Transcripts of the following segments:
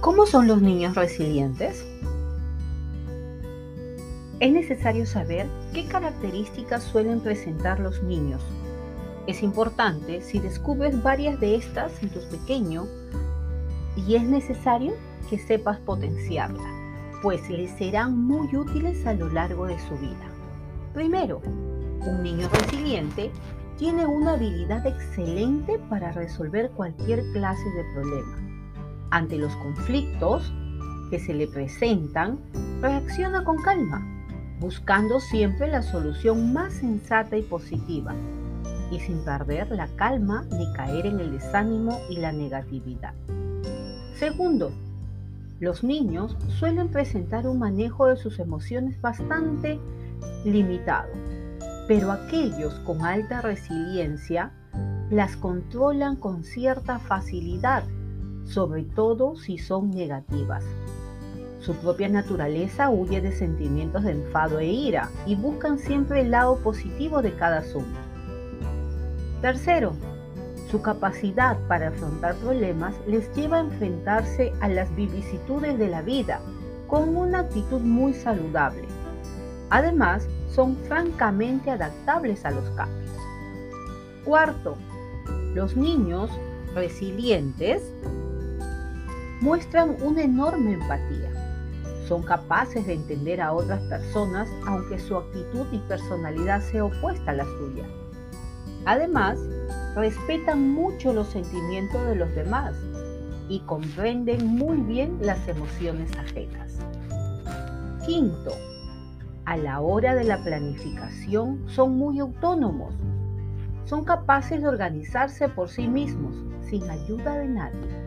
¿Cómo son los niños resilientes? Es necesario saber qué características suelen presentar los niños. Es importante si descubres varias de estas en tu pequeño y es necesario que sepas potenciarla, pues les serán muy útiles a lo largo de su vida. Primero, un niño resiliente tiene una habilidad excelente para resolver cualquier clase de problema. Ante los conflictos que se le presentan, reacciona con calma, buscando siempre la solución más sensata y positiva, y sin perder la calma ni caer en el desánimo y la negatividad. Segundo, los niños suelen presentar un manejo de sus emociones bastante limitado pero aquellos con alta resiliencia las controlan con cierta facilidad, sobre todo si son negativas. Su propia naturaleza huye de sentimientos de enfado e ira y buscan siempre el lado positivo de cada asunto. Tercero, su capacidad para afrontar problemas les lleva a enfrentarse a las vicisitudes de la vida con una actitud muy saludable. Además, son francamente adaptables a los cambios. Cuarto, los niños resilientes muestran una enorme empatía. Son capaces de entender a otras personas aunque su actitud y personalidad sea opuesta a la suya. Además, respetan mucho los sentimientos de los demás y comprenden muy bien las emociones ajenas. Quinto, a la hora de la planificación son muy autónomos. Son capaces de organizarse por sí mismos, sin ayuda de nadie,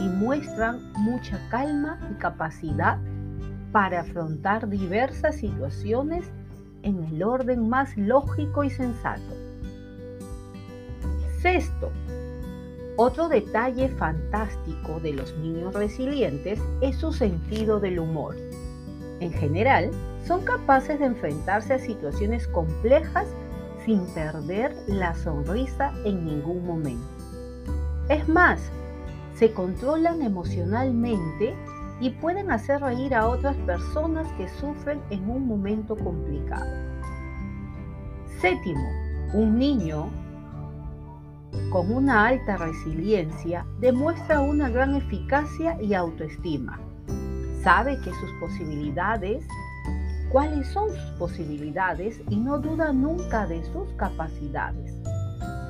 y muestran mucha calma y capacidad para afrontar diversas situaciones en el orden más lógico y sensato. Sexto, otro detalle fantástico de los niños resilientes es su sentido del humor. En general, son capaces de enfrentarse a situaciones complejas sin perder la sonrisa en ningún momento. Es más, se controlan emocionalmente y pueden hacer reír a otras personas que sufren en un momento complicado. Séptimo, un niño con una alta resiliencia demuestra una gran eficacia y autoestima. Sabe que sus posibilidades cuáles son sus posibilidades y no duda nunca de sus capacidades.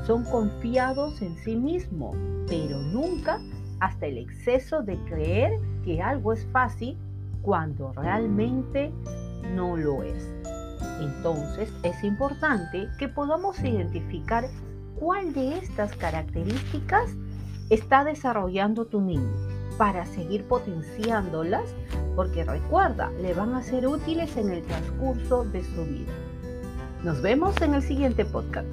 Son confiados en sí mismos, pero nunca hasta el exceso de creer que algo es fácil cuando realmente no lo es. Entonces es importante que podamos identificar cuál de estas características está desarrollando tu niño para seguir potenciándolas, porque recuerda, le van a ser útiles en el transcurso de su vida. Nos vemos en el siguiente podcast.